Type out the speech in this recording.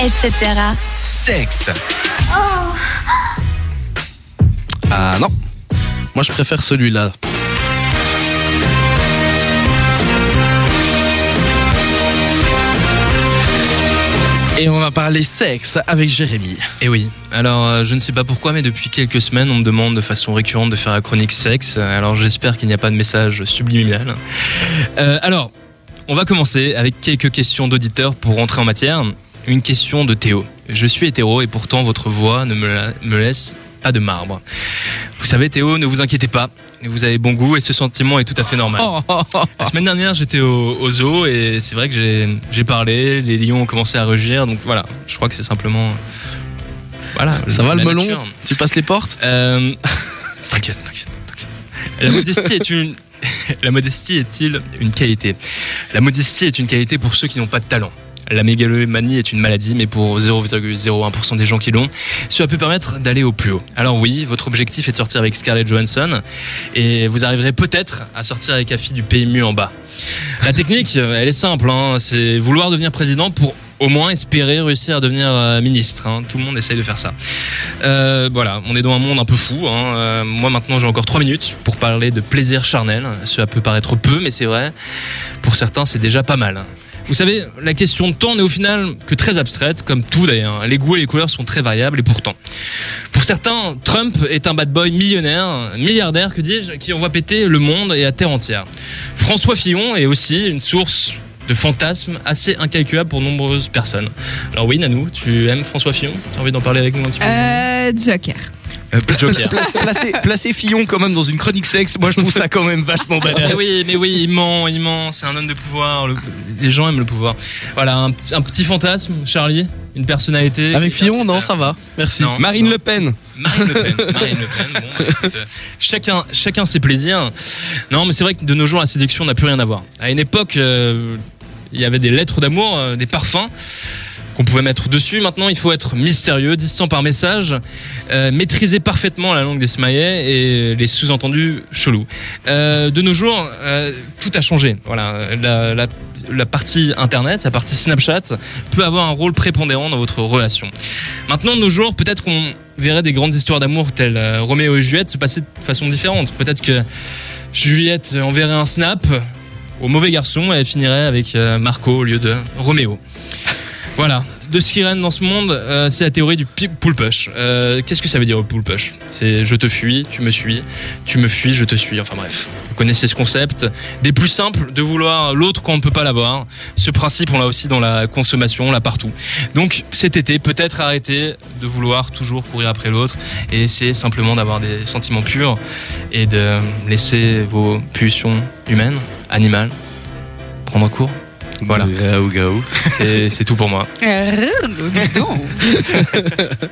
etc. Sexe. Ah non. Moi, je préfère celui-là. Et on va parler sexe avec Jérémy. Et Eh oui, alors euh, je ne sais pas pourquoi, mais depuis quelques semaines, on me demande de façon récurrente de faire la chronique sexe. Alors j'espère qu'il n'y a pas de message subliminal. Euh, alors, on va commencer avec quelques questions d'auditeurs pour rentrer en matière. Une question de Théo. Je suis hétéro et pourtant votre voix ne me, la- me laisse pas de marbre. Vous savez Théo, ne vous inquiétez pas. Vous avez bon goût et ce sentiment est tout à fait normal. La semaine dernière, j'étais au, au zoo et c'est vrai que j'ai parlé, les lions ont commencé à rugir, donc voilà, je crois que c'est simplement. Voilà. Ça va le melon nature. Tu passes les portes Euh, T'inquiète, t'inquiète, t'inquiète. La modestie est une. La modestie est-il une qualité? La modestie est une qualité pour ceux qui n'ont pas de talent. La mégalomanie est une maladie, mais pour 0,01% des gens qui l'ont, cela peut permettre d'aller au plus haut. Alors oui, votre objectif est de sortir avec Scarlett Johansson, et vous arriverez peut-être à sortir avec la fille du PMU en bas. La technique, elle est simple, hein, c'est vouloir devenir président pour au moins espérer réussir à devenir euh, ministre. hein. Tout le monde essaye de faire ça. Euh, voilà, on est dans un monde un peu fou. hein. Euh, moi maintenant j'ai encore 3 minutes pour parler de plaisir charnel. Cela peut paraître peu, mais c'est vrai. Pour certains, c'est déjà pas mal. Vous savez, la question de temps n'est au final que très abstraite, comme tout d'ailleurs. Les goûts et les couleurs sont très variables et pourtant. Pour certains, Trump est un bad boy millionnaire, milliardaire, que dis-je, qui envoie péter le monde et la terre entière. François Fillon est aussi une source de fantasmes assez incalculable pour nombreuses personnes. Alors oui, Nanou, tu aimes François Fillon? Tu as envie d'en parler avec nous un petit peu? Euh, Joker. Euh, Joker. Placer, placer Fillon quand même dans une chronique sexe, moi je trouve ça quand même vachement badass. Mais oui, mais oui, il ment, il ment. C'est un homme de pouvoir. le- les gens aiment le pouvoir. Voilà, un, petit- un petit fantasme, Charlie, une personnalité. Avec Fillon, non, ça va. Merci. Non. Marine Le Pen. Marine Le Pen. Marine Le Pen. Bon, écoute, euh, chacun, chacun ses plaisirs. Non, mais c'est vrai que de nos jours, la séduction n'a plus rien à voir. À une époque, euh, il y avait des lettres d'amour, euh, des parfums qu'on pouvait mettre dessus. Maintenant, il faut être mystérieux, distant par message, euh, maîtriser parfaitement la langue des smileys et les sous-entendus chelous. Euh, de nos jours, euh, tout a changé. Voilà, la, la- la partie internet, la partie Snapchat peut avoir un rôle prépondérant dans votre relation. Maintenant, de nos jours, peut-être qu'on verrait des grandes histoires d'amour telles euh, Roméo et Juliette se passer de façon différente. Peut-être que Juliette enverrait un snap au mauvais garçon et finirait avec euh, Marco au lieu de Roméo. Voilà. De ce qui règne dans ce monde, euh, c'est la théorie du pull push. Euh, Qu'est-ce que ça veut dire pull push? C'est je te fuis, tu me suis, tu me fuis, je te suis. Enfin bref, vous connaissez ce concept. Des plus simples de vouloir l'autre quand on ne peut pas l'avoir. Ce principe, on l'a aussi dans la consommation, on l'a partout. Donc cet été, peut-être arrêter de vouloir toujours courir après l'autre et essayer simplement d'avoir des sentiments purs et de laisser vos pulsions humaines, animales, prendre cours. Voilà, Graou, graou. c'est c'est tout pour moi. Euh.